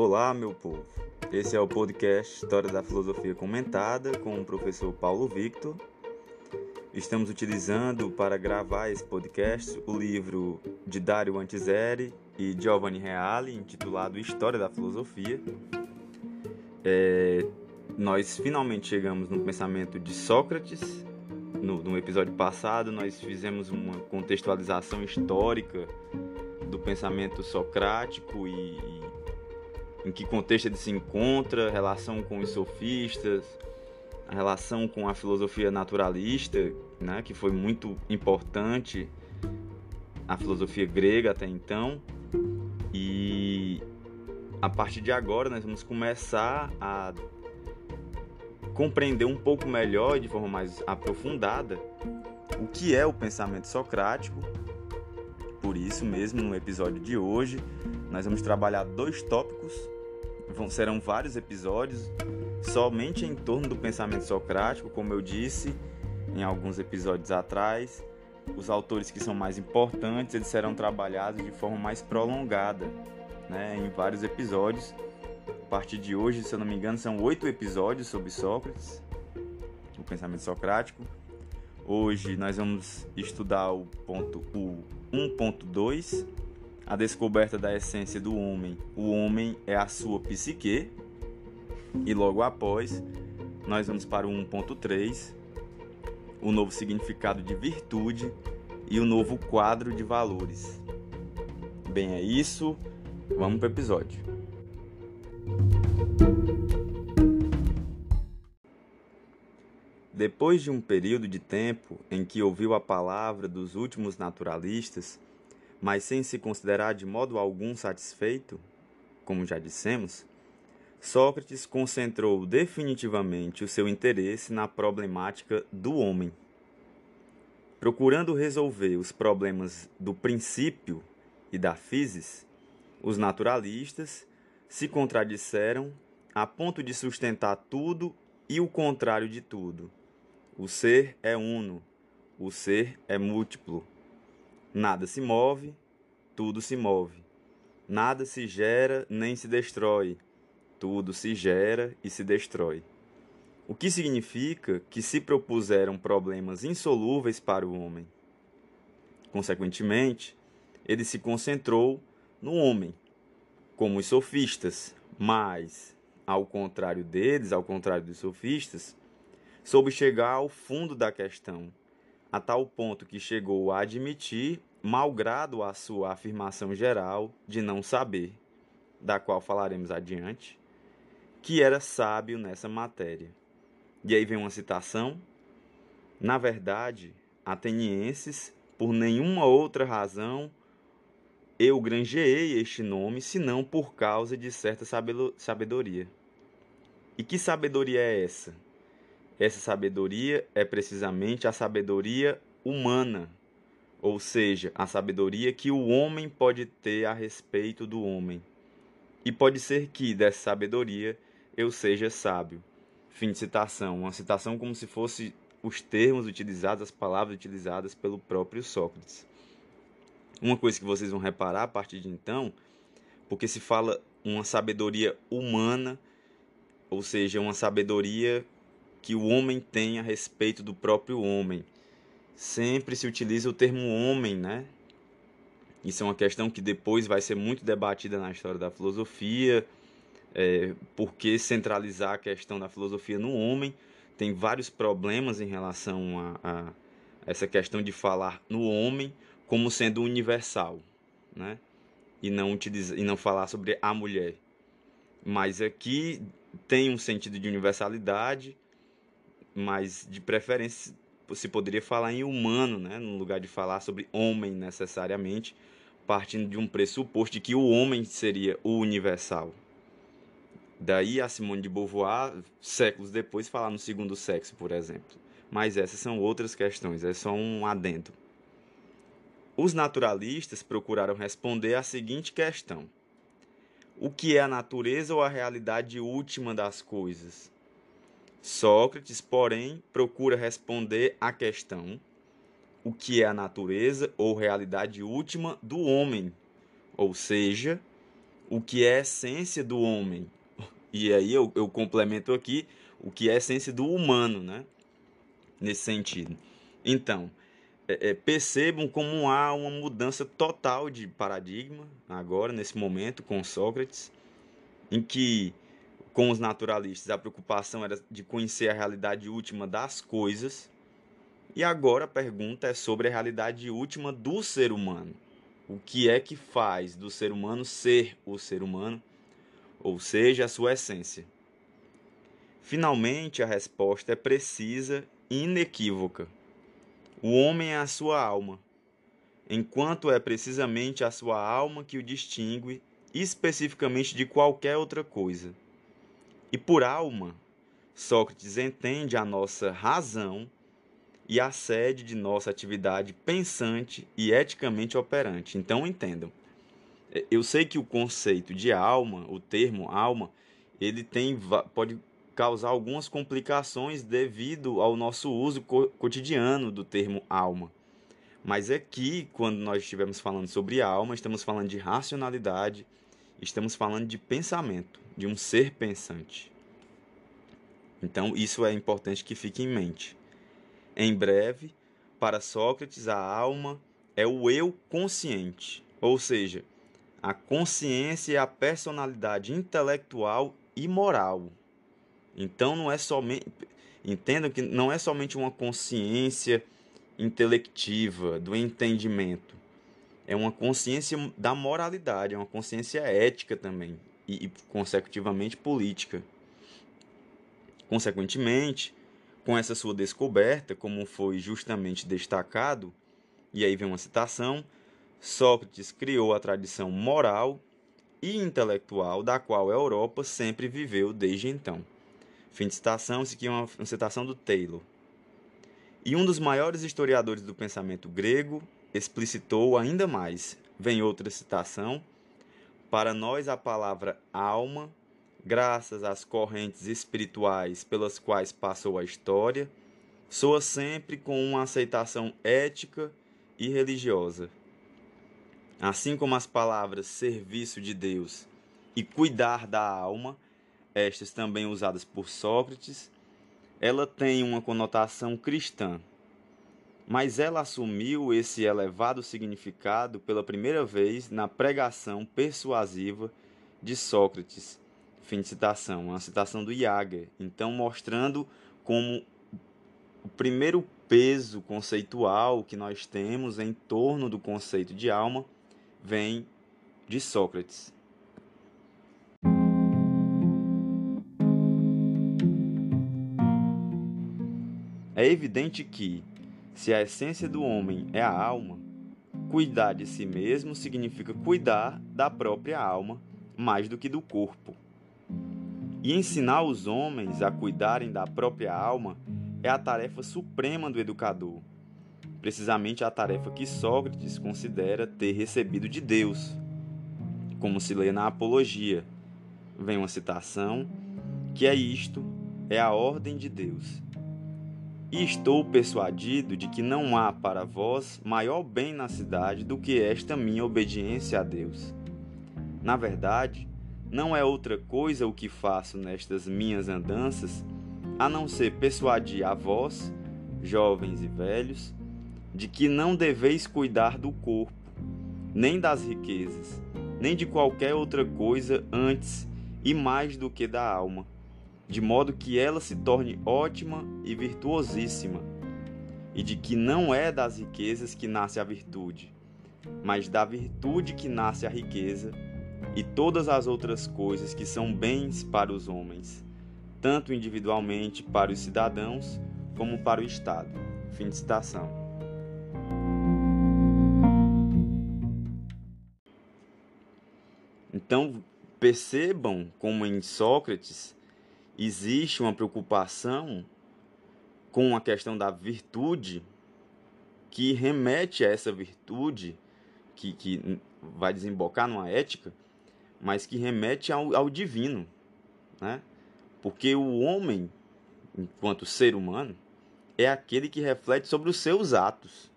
Olá, meu povo. Esse é o podcast História da Filosofia Comentada com o professor Paulo Victor. Estamos utilizando para gravar esse podcast o livro de Dario Antiseri e Giovanni Reale, intitulado História da Filosofia. É, nós finalmente chegamos no pensamento de Sócrates. No, no episódio passado, nós fizemos uma contextualização histórica do pensamento socrático e, em que contexto ele se encontra, relação com os sofistas, a relação com a filosofia naturalista, né, que foi muito importante a filosofia grega até então. E a partir de agora nós vamos começar a compreender um pouco melhor e de forma mais aprofundada o que é o pensamento socrático por isso mesmo, no episódio de hoje, nós vamos trabalhar dois tópicos. Serão vários episódios somente em torno do pensamento socrático, como eu disse em alguns episódios atrás. Os autores que são mais importantes, eles serão trabalhados de forma mais prolongada, né, em vários episódios. A partir de hoje, se eu não me engano, são oito episódios sobre Sócrates, o pensamento socrático. Hoje nós vamos estudar o ponto o 1.2, a descoberta da essência do homem. O homem é a sua psique. E logo após, nós vamos para o 1.3, o novo significado de virtude e o novo quadro de valores. Bem, é isso. Vamos para o episódio. Depois de um período de tempo em que ouviu a palavra dos últimos naturalistas, mas sem se considerar de modo algum satisfeito, como já dissemos, Sócrates concentrou definitivamente o seu interesse na problemática do homem. Procurando resolver os problemas do princípio e da physis, os naturalistas se contradisseram a ponto de sustentar tudo e o contrário de tudo o ser é uno, o ser é múltiplo. Nada se move, tudo se move. Nada se gera nem se destrói, tudo se gera e se destrói. O que significa que se propuseram problemas insolúveis para o homem. Consequentemente, ele se concentrou no homem, como os sofistas, mas, ao contrário deles, ao contrário dos sofistas, soube chegar ao fundo da questão, a tal ponto que chegou a admitir, malgrado a sua afirmação geral de não saber, da qual falaremos adiante, que era sábio nessa matéria. E aí vem uma citação. Na verdade, atenienses, por nenhuma outra razão, eu granjeei este nome, senão por causa de certa sabedoria. E que sabedoria é essa? Essa sabedoria é precisamente a sabedoria humana, ou seja, a sabedoria que o homem pode ter a respeito do homem. E pode ser que dessa sabedoria eu seja sábio. Fim de citação. Uma citação como se fosse os termos utilizados, as palavras utilizadas pelo próprio Sócrates. Uma coisa que vocês vão reparar a partir de então, porque se fala uma sabedoria humana, ou seja, uma sabedoria que o homem tem a respeito do próprio homem. Sempre se utiliza o termo homem, né? Isso é uma questão que depois vai ser muito debatida na história da filosofia. É, por que centralizar a questão da filosofia no homem? Tem vários problemas em relação a, a essa questão de falar no homem como sendo universal, né? E não, utiliza, e não falar sobre a mulher. Mas aqui tem um sentido de universalidade mas de preferência se poderia falar em humano, né, no lugar de falar sobre homem necessariamente, partindo de um pressuposto de que o homem seria o universal. Daí a Simone de Beauvoir, séculos depois, falar no segundo sexo, por exemplo. Mas essas são outras questões, é só um adendo. Os naturalistas procuraram responder à seguinte questão: O que é a natureza ou a realidade última das coisas? Sócrates, porém, procura responder à questão: o que é a natureza ou realidade última do homem, ou seja, o que é a essência do homem. E aí eu, eu complemento aqui o que é a essência do humano, né? Nesse sentido. Então, é, é, percebam como há uma mudança total de paradigma agora, nesse momento, com Sócrates, em que com os naturalistas a preocupação era de conhecer a realidade última das coisas, e agora a pergunta é sobre a realidade última do ser humano. O que é que faz do ser humano ser o ser humano, ou seja, a sua essência? Finalmente, a resposta é precisa e inequívoca. O homem é a sua alma, enquanto é precisamente a sua alma que o distingue especificamente de qualquer outra coisa. E por alma, Sócrates entende a nossa razão e a sede de nossa atividade pensante e eticamente operante. Então entendam. É, eu sei que o conceito de alma, o termo alma, ele tem pode causar algumas complicações devido ao nosso uso cotidiano do termo alma. Mas aqui, quando nós estivermos falando sobre alma, estamos falando de racionalidade, estamos falando de pensamento, de um ser pensante. Então, isso é importante que fique em mente. Em breve, para Sócrates, a alma é o eu consciente, ou seja, a consciência e a personalidade intelectual e moral. Então não é somente entendam que não é somente uma consciência intelectiva do entendimento. É uma consciência da moralidade, é uma consciência ética também e, e consecutivamente política. Consequentemente, com essa sua descoberta, como foi justamente destacado, e aí vem uma citação, Sócrates criou a tradição moral e intelectual da qual a Europa sempre viveu desde então. Fim de citação, isso aqui é uma, uma citação do Taylor. E um dos maiores historiadores do pensamento grego explicitou ainda mais. Vem outra citação. Para nós, a palavra alma graças às correntes espirituais pelas quais passou a história, soa sempre com uma aceitação ética e religiosa. Assim como as palavras serviço de Deus e cuidar da alma, estas também usadas por Sócrates, ela tem uma conotação cristã. Mas ela assumiu esse elevado significado pela primeira vez na pregação persuasiva de Sócrates Fim de citação. Uma citação do Jager. Então, mostrando como o primeiro peso conceitual que nós temos em torno do conceito de alma vem de Sócrates. É evidente que, se a essência do homem é a alma, cuidar de si mesmo significa cuidar da própria alma mais do que do corpo. E ensinar os homens a cuidarem da própria alma é a tarefa suprema do educador, precisamente a tarefa que Sócrates considera ter recebido de Deus. Como se lê na Apologia, vem uma citação que é isto, é a ordem de Deus. E estou persuadido de que não há para vós maior bem na cidade do que esta minha obediência a Deus. Na verdade, não é outra coisa o que faço nestas minhas andanças, a não ser persuadir a vós, jovens e velhos, de que não deveis cuidar do corpo, nem das riquezas, nem de qualquer outra coisa antes e mais do que da alma, de modo que ela se torne ótima e virtuosíssima, e de que não é das riquezas que nasce a virtude, mas da virtude que nasce a riqueza e todas as outras coisas que são bens para os homens, tanto individualmente para os cidadãos como para o Estado. Fim de citação. Então, percebam como em Sócrates existe uma preocupação com a questão da virtude que remete a essa virtude que, que vai desembocar numa ética mas que remete ao, ao divino, né? Porque o homem, enquanto ser humano, é aquele que reflete sobre os seus atos.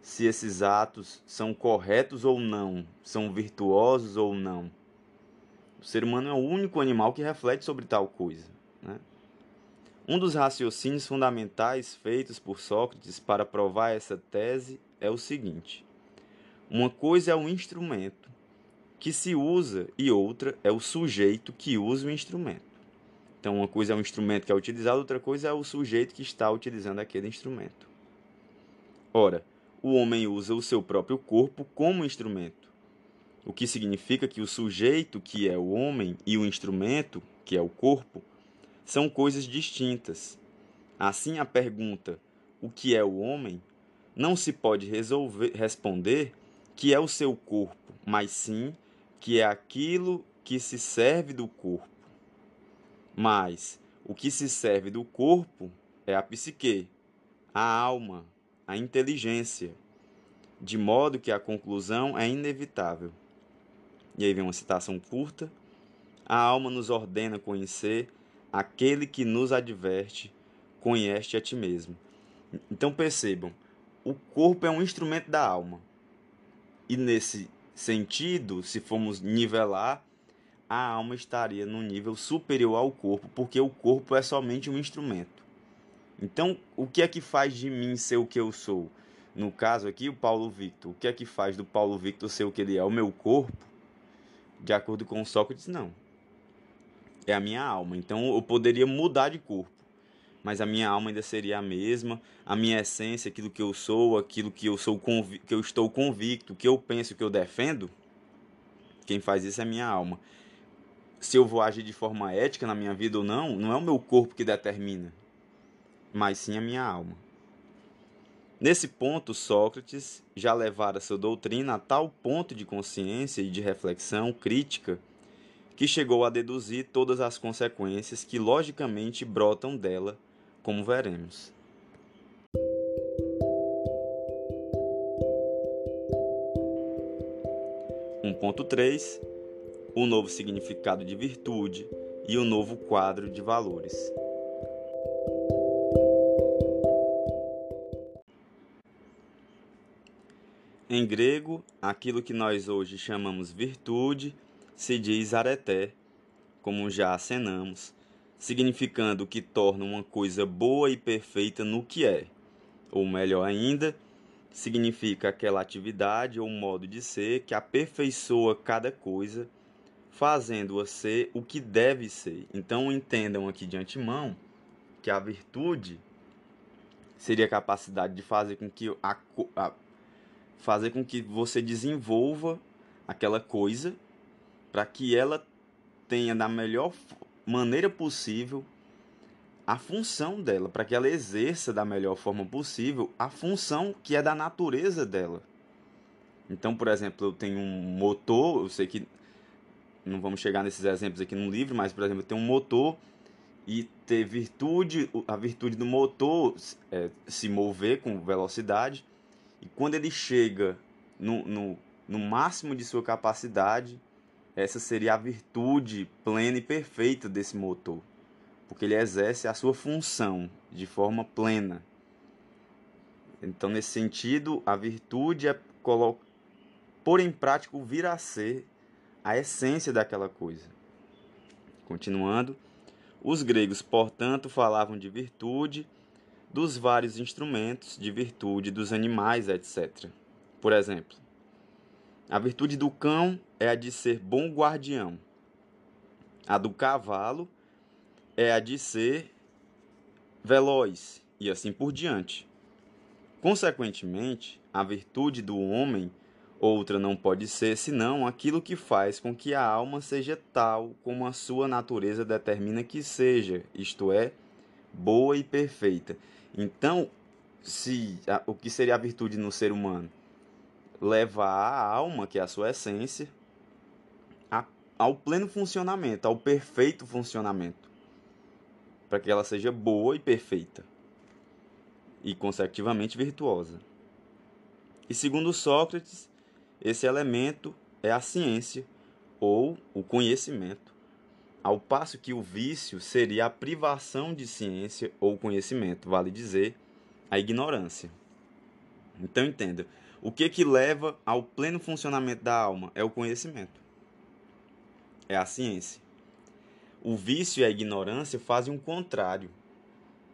Se esses atos são corretos ou não, são virtuosos ou não. O ser humano é o único animal que reflete sobre tal coisa. Né? Um dos raciocínios fundamentais feitos por Sócrates para provar essa tese é o seguinte: uma coisa é o instrumento que se usa e outra é o sujeito que usa o instrumento. Então, uma coisa é um instrumento que é utilizado, outra coisa é o sujeito que está utilizando aquele instrumento. Ora, o homem usa o seu próprio corpo como instrumento, o que significa que o sujeito, que é o homem, e o instrumento, que é o corpo, são coisas distintas. Assim, a pergunta o que é o homem não se pode resolver, responder que é o seu corpo, mas sim que é aquilo que se serve do corpo. Mas o que se serve do corpo é a psique, a alma, a inteligência, de modo que a conclusão é inevitável. E aí vem uma citação curta. A alma nos ordena conhecer aquele que nos adverte, conhece a ti mesmo. Então percebam, o corpo é um instrumento da alma. E nesse sentido, se formos nivelar, a alma estaria no nível superior ao corpo, porque o corpo é somente um instrumento. Então, o que é que faz de mim ser o que eu sou? No caso aqui, o Paulo Victor. O que é que faz do Paulo Victor ser o que ele é? O meu corpo? De acordo com Sócrates, não. É a minha alma. Então, eu poderia mudar de corpo mas a minha alma ainda seria a mesma, a minha essência, aquilo que eu sou, aquilo que eu sou que eu estou convicto, que eu penso, que eu defendo, quem faz isso é a minha alma. Se eu vou agir de forma ética na minha vida ou não, não é o meu corpo que determina, mas sim a minha alma. Nesse ponto, Sócrates já levara sua doutrina a tal ponto de consciência e de reflexão crítica que chegou a deduzir todas as consequências que logicamente brotam dela como veremos. Um ponto 3. O novo significado de virtude e o novo quadro de valores. Grego, aquilo que nós hoje chamamos virtude se diz areté, como já acenamos, significando que torna uma coisa boa e perfeita no que é. Ou melhor ainda, significa aquela atividade ou modo de ser que aperfeiçoa cada coisa, fazendo-a ser o que deve ser. Então entendam aqui de antemão que a virtude seria a capacidade de fazer com que a, a fazer com que você desenvolva aquela coisa para que ela tenha da melhor maneira possível a função dela, para que ela exerça da melhor forma possível a função que é da natureza dela. Então, por exemplo, eu tenho um motor, eu sei que não vamos chegar nesses exemplos aqui no livro, mas, por exemplo, eu tenho um motor e ter virtude, a virtude do motor é se mover com velocidade, e quando ele chega no, no, no máximo de sua capacidade, essa seria a virtude plena e perfeita desse motor, porque ele exerce a sua função de forma plena. Então, nesse sentido, a virtude é pôr em prática o vir a ser a essência daquela coisa. Continuando, os gregos, portanto, falavam de virtude dos vários instrumentos de virtude dos animais, etc. Por exemplo, a virtude do cão é a de ser bom guardião. A do cavalo é a de ser veloz e assim por diante. Consequentemente, a virtude do homem outra não pode ser senão aquilo que faz com que a alma seja tal como a sua natureza determina que seja, isto é, boa e perfeita. Então, se o que seria a virtude no ser humano? levar a alma, que é a sua essência, a, ao pleno funcionamento, ao perfeito funcionamento, para que ela seja boa e perfeita e consecutivamente virtuosa. E segundo Sócrates, esse elemento é a ciência ou o conhecimento, ao passo que o vício seria a privação de ciência ou conhecimento, vale dizer, a ignorância. Então entenda, o que que leva ao pleno funcionamento da alma? É o conhecimento. é a ciência. O vício e a ignorância fazem o contrário.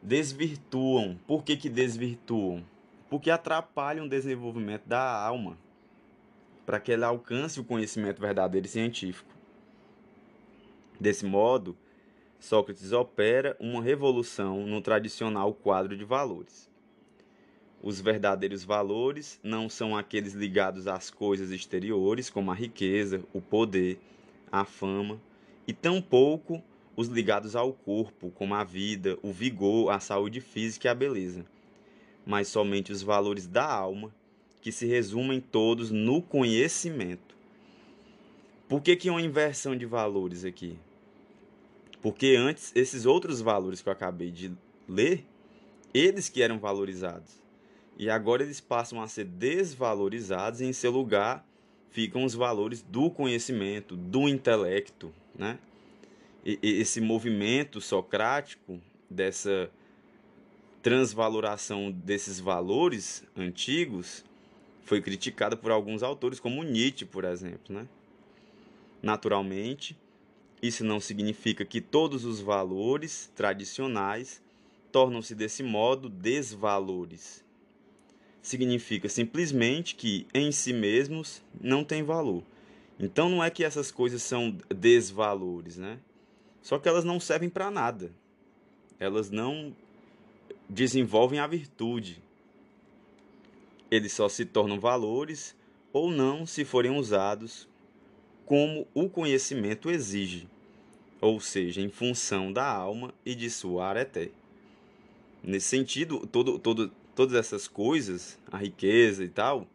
Desvirtuam. Por que, que desvirtuam? Porque atrapalham o desenvolvimento da alma para que ela alcance o conhecimento verdadeiro e científico. Desse modo, Sócrates opera uma revolução no tradicional quadro de valores. Os verdadeiros valores não são aqueles ligados às coisas exteriores, como a riqueza, o poder, a fama, e tampouco os ligados ao corpo, como a vida, o vigor, a saúde física e a beleza, mas somente os valores da alma, que se resumem todos no conhecimento. Por que, que uma inversão de valores aqui? Porque antes, esses outros valores que eu acabei de ler, eles que eram valorizados. E agora eles passam a ser desvalorizados e em seu lugar ficam os valores do conhecimento, do intelecto, né? E esse movimento socrático dessa transvaloração desses valores antigos foi criticada por alguns autores, como Nietzsche, por exemplo. Né? Naturalmente, isso não significa que todos os valores tradicionais tornam-se desse modo desvalores. Significa simplesmente que em si mesmos não têm valor. Então não é que essas coisas são desvalores, né? Só que elas não servem para nada. Elas não desenvolvem a virtude, eles só se tornam valores ou não se forem usados como o conhecimento exige, ou seja, em função da alma e de sua areté. Nesse sentido, todo, todo, todas essas coisas, a riqueza e tal,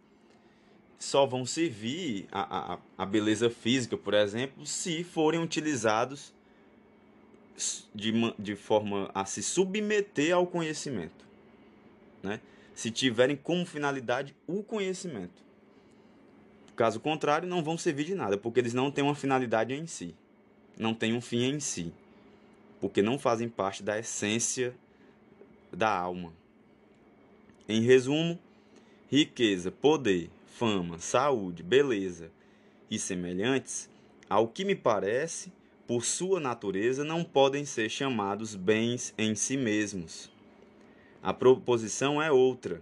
só vão servir a, a, a beleza física, por exemplo, se forem utilizados de, de forma a se submeter ao conhecimento. Né? se tiverem como finalidade o conhecimento. Caso contrário, não vão servir de nada, porque eles não têm uma finalidade em si, não têm um fim em si, porque não fazem parte da essência da alma. Em resumo, riqueza, poder, fama, saúde, beleza e semelhantes, ao que me parece, por sua natureza, não podem ser chamados bens em si mesmos a proposição é outra.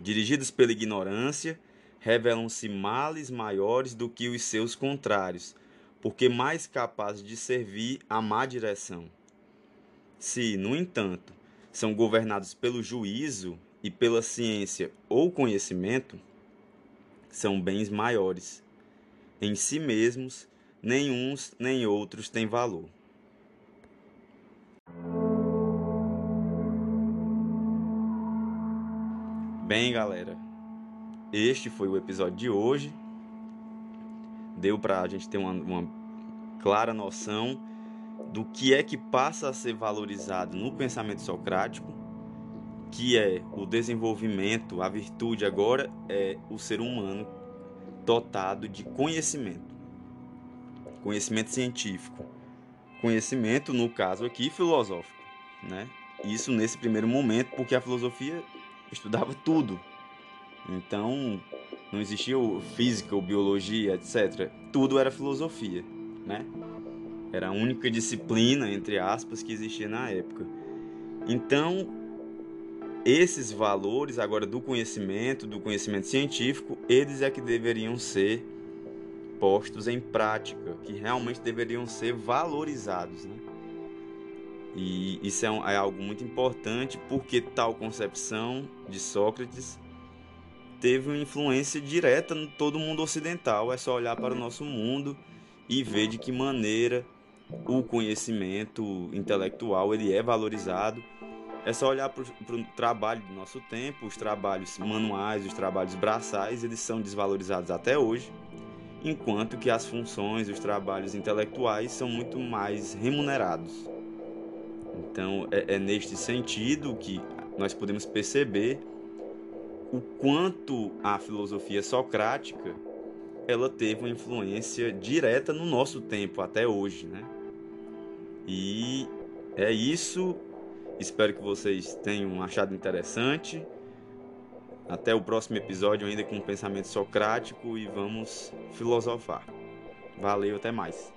Dirigidos pela ignorância, revelam-se males maiores do que os seus contrários, porque mais capazes de servir à má direção. Se, no entanto, são governados pelo juízo e pela ciência ou conhecimento, são bens maiores. Em si mesmos, nem uns nem outros têm valor. Bem, galera, este foi o episódio de hoje. Deu para a gente ter uma, uma clara noção do que é que passa a ser valorizado no pensamento socrático, que é o desenvolvimento, a virtude agora é o ser humano dotado de conhecimento, conhecimento científico, conhecimento no caso aqui filosófico, né? Isso nesse primeiro momento, porque a filosofia estudava tudo. Então, não existia física, ou biologia, etc. Tudo era filosofia, né? Era a única disciplina, entre aspas, que existia na época. Então, esses valores agora do conhecimento, do conhecimento científico, eles é que deveriam ser postos em prática, que realmente deveriam ser valorizados, né? E isso é, um, é algo muito importante porque tal concepção de Sócrates teve uma influência direta no todo o mundo ocidental. É só olhar para o nosso mundo e ver de que maneira o conhecimento intelectual ele é valorizado. É só olhar para o trabalho do nosso tempo, os trabalhos manuais, os trabalhos braçais, eles são desvalorizados até hoje, enquanto que as funções, os trabalhos intelectuais são muito mais remunerados. Então, é, é neste sentido que nós podemos perceber o quanto a filosofia socrática ela teve uma influência direta no nosso tempo até hoje, né? E é isso. Espero que vocês tenham achado interessante. Até o próximo episódio ainda com um pensamento socrático e vamos filosofar. Valeu, até mais.